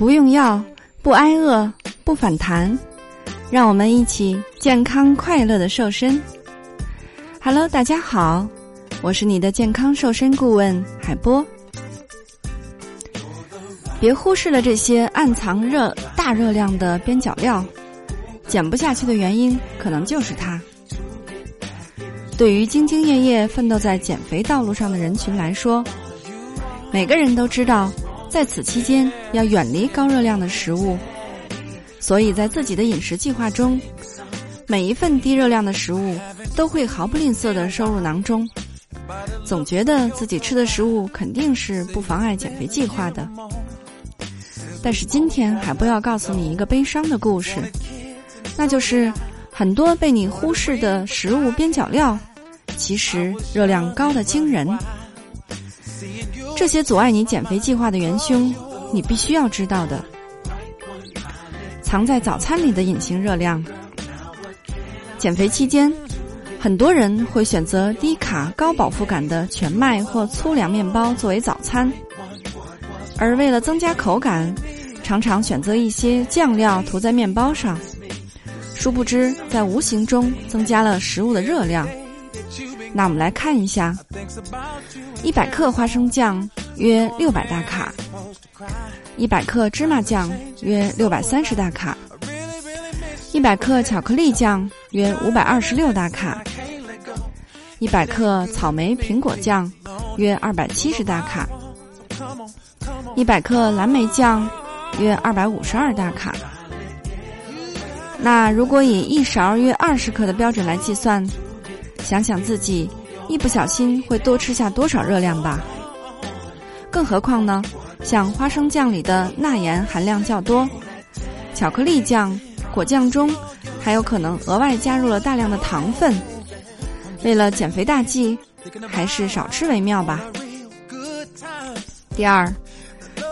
不用药，不挨饿，不反弹，让我们一起健康快乐的瘦身。Hello，大家好，我是你的健康瘦身顾问海波。别忽视了这些暗藏热大热量的边角料，减不下去的原因可能就是它。对于兢兢业业奋斗在减肥道路上的人群来说，每个人都知道。在此期间，要远离高热量的食物，所以在自己的饮食计划中，每一份低热量的食物都会毫不吝啬的收入囊中。总觉得自己吃的食物肯定是不妨碍减肥计划的，但是今天还不要告诉你一个悲伤的故事，那就是很多被你忽视的食物边角料，其实热量高的惊人。这些阻碍你减肥计划的元凶，你必须要知道的。藏在早餐里的隐形热量。减肥期间，很多人会选择低卡高饱腹感的全麦或粗粮面包作为早餐，而为了增加口感，常常选择一些酱料涂在面包上，殊不知在无形中增加了食物的热量。那我们来看一下，一百克花生酱约六百大卡，一百克芝麻酱约六百三十大卡，一百克巧克力酱约五百二十六大卡，一百克草莓苹果酱约二百七十大卡，一百克蓝莓酱约二百五十二大卡。那如果以一勺约二十克的标准来计算。想想自己一不小心会多吃下多少热量吧。更何况呢，像花生酱里的钠盐含量较多，巧克力酱、果酱中还有可能额外加入了大量的糖分。为了减肥大计，还是少吃为妙吧。第二，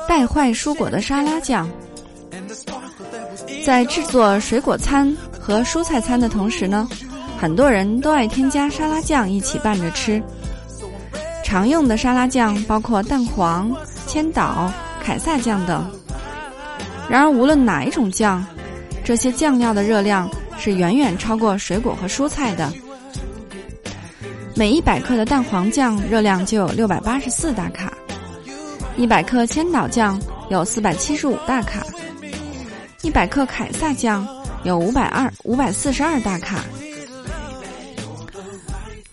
带坏蔬果的沙拉酱，在制作水果餐和蔬菜餐的同时呢。很多人都爱添加沙拉酱一起拌着吃。常用的沙拉酱包括蛋黄、千岛、凯撒酱等。然而，无论哪一种酱，这些酱料的热量是远远超过水果和蔬菜的。每一百克的蛋黄酱热量就有六百八十四大卡，一百克千岛酱有四百七十五大卡，一百克凯撒酱有五百二五百四十二大卡。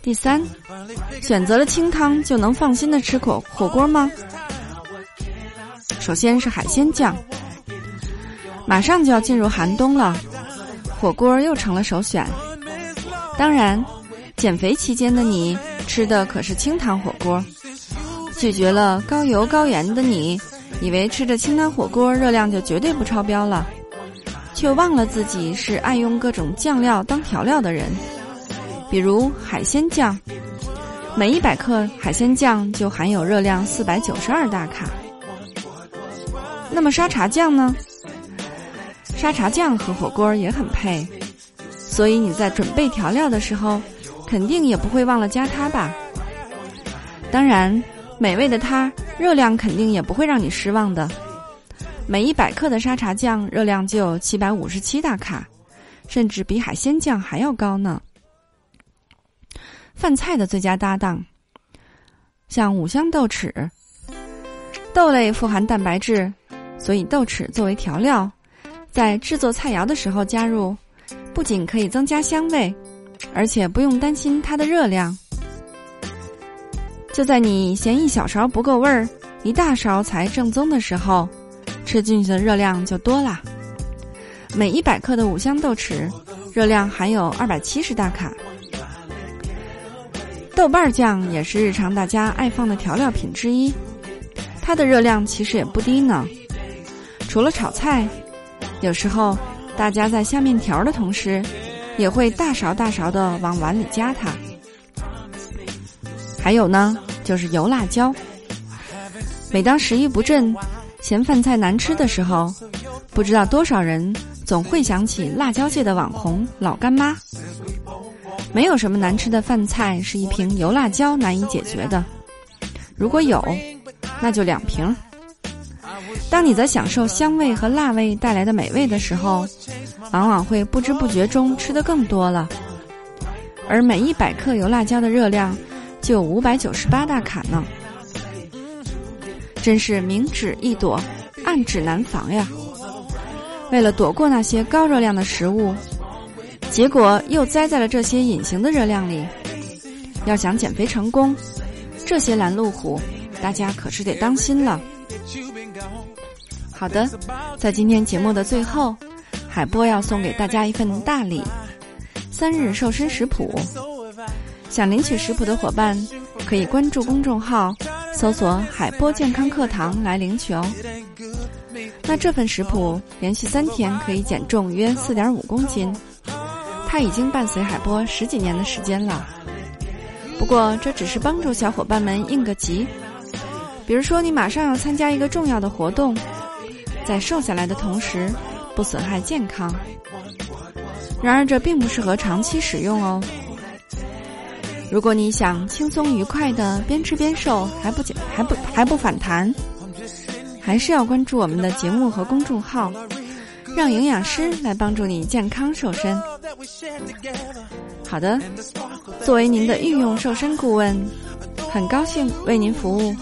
第三，选择了清汤就能放心的吃火火锅吗？首先是海鲜酱，马上就要进入寒冬了，火锅又成了首选。当然，减肥期间的你吃的可是清汤火锅，拒绝了高油高盐的你，以为吃着清汤火锅热量就绝对不超标了，却忘了自己是爱用各种酱料当调料的人。比如海鲜酱，每一百克海鲜酱就含有热量四百九十二大卡。那么沙茶酱呢？沙茶酱和火锅也很配，所以你在准备调料的时候，肯定也不会忘了加它吧？当然，美味的它，热量肯定也不会让你失望的。每一百克的沙茶酱热量就有七百五十七大卡，甚至比海鲜酱还要高呢。饭菜的最佳搭档，像五香豆豉。豆类富含蛋白质，所以豆豉作为调料，在制作菜肴的时候加入，不仅可以增加香味，而且不用担心它的热量。就在你嫌一小勺不够味儿，一大勺才正宗的时候，吃进去的热量就多啦。每一百克的五香豆豉，热量含有二百七十大卡。豆瓣酱也是日常大家爱放的调料品之一，它的热量其实也不低呢。除了炒菜，有时候大家在下面条的同时，也会大勺大勺的往碗里加它。还有呢，就是油辣椒。每当食欲不振、嫌饭菜难吃的时候，不知道多少人总会想起辣椒界的网红老干妈。没有什么难吃的饭菜是一瓶油辣椒难以解决的，如果有，那就两瓶。当你在享受香味和辣味带来的美味的时候，往往会不知不觉中吃的更多了。而每一百克油辣椒的热量就五百九十八大卡呢，真是明指易躲，暗指难防呀！为了躲过那些高热量的食物，结果又栽在了这些隐形的热量里。要想减肥成功，这些拦路虎大家可是得当心了。好的，在今天节目的最后，海波要送给大家一份大礼——三日瘦身食谱。想领取食谱的伙伴，可以关注公众号，搜索“海波健康课堂”来领取哦。那这份食谱连续三天可以减重约四点五公斤，它已经伴随海波十几年的时间了。不过这只是帮助小伙伴们应个急，比如说你马上要参加一个重要的活动，在瘦下来的同时不损害健康。然而这并不适合长期使用哦。如果你想轻松愉快的边吃边瘦，还不减还不还不反弹，还是要关注我们的节目和公众号，让营养师来帮助你健康瘦身。好的，作为您的御用瘦身顾问，很高兴为您服务。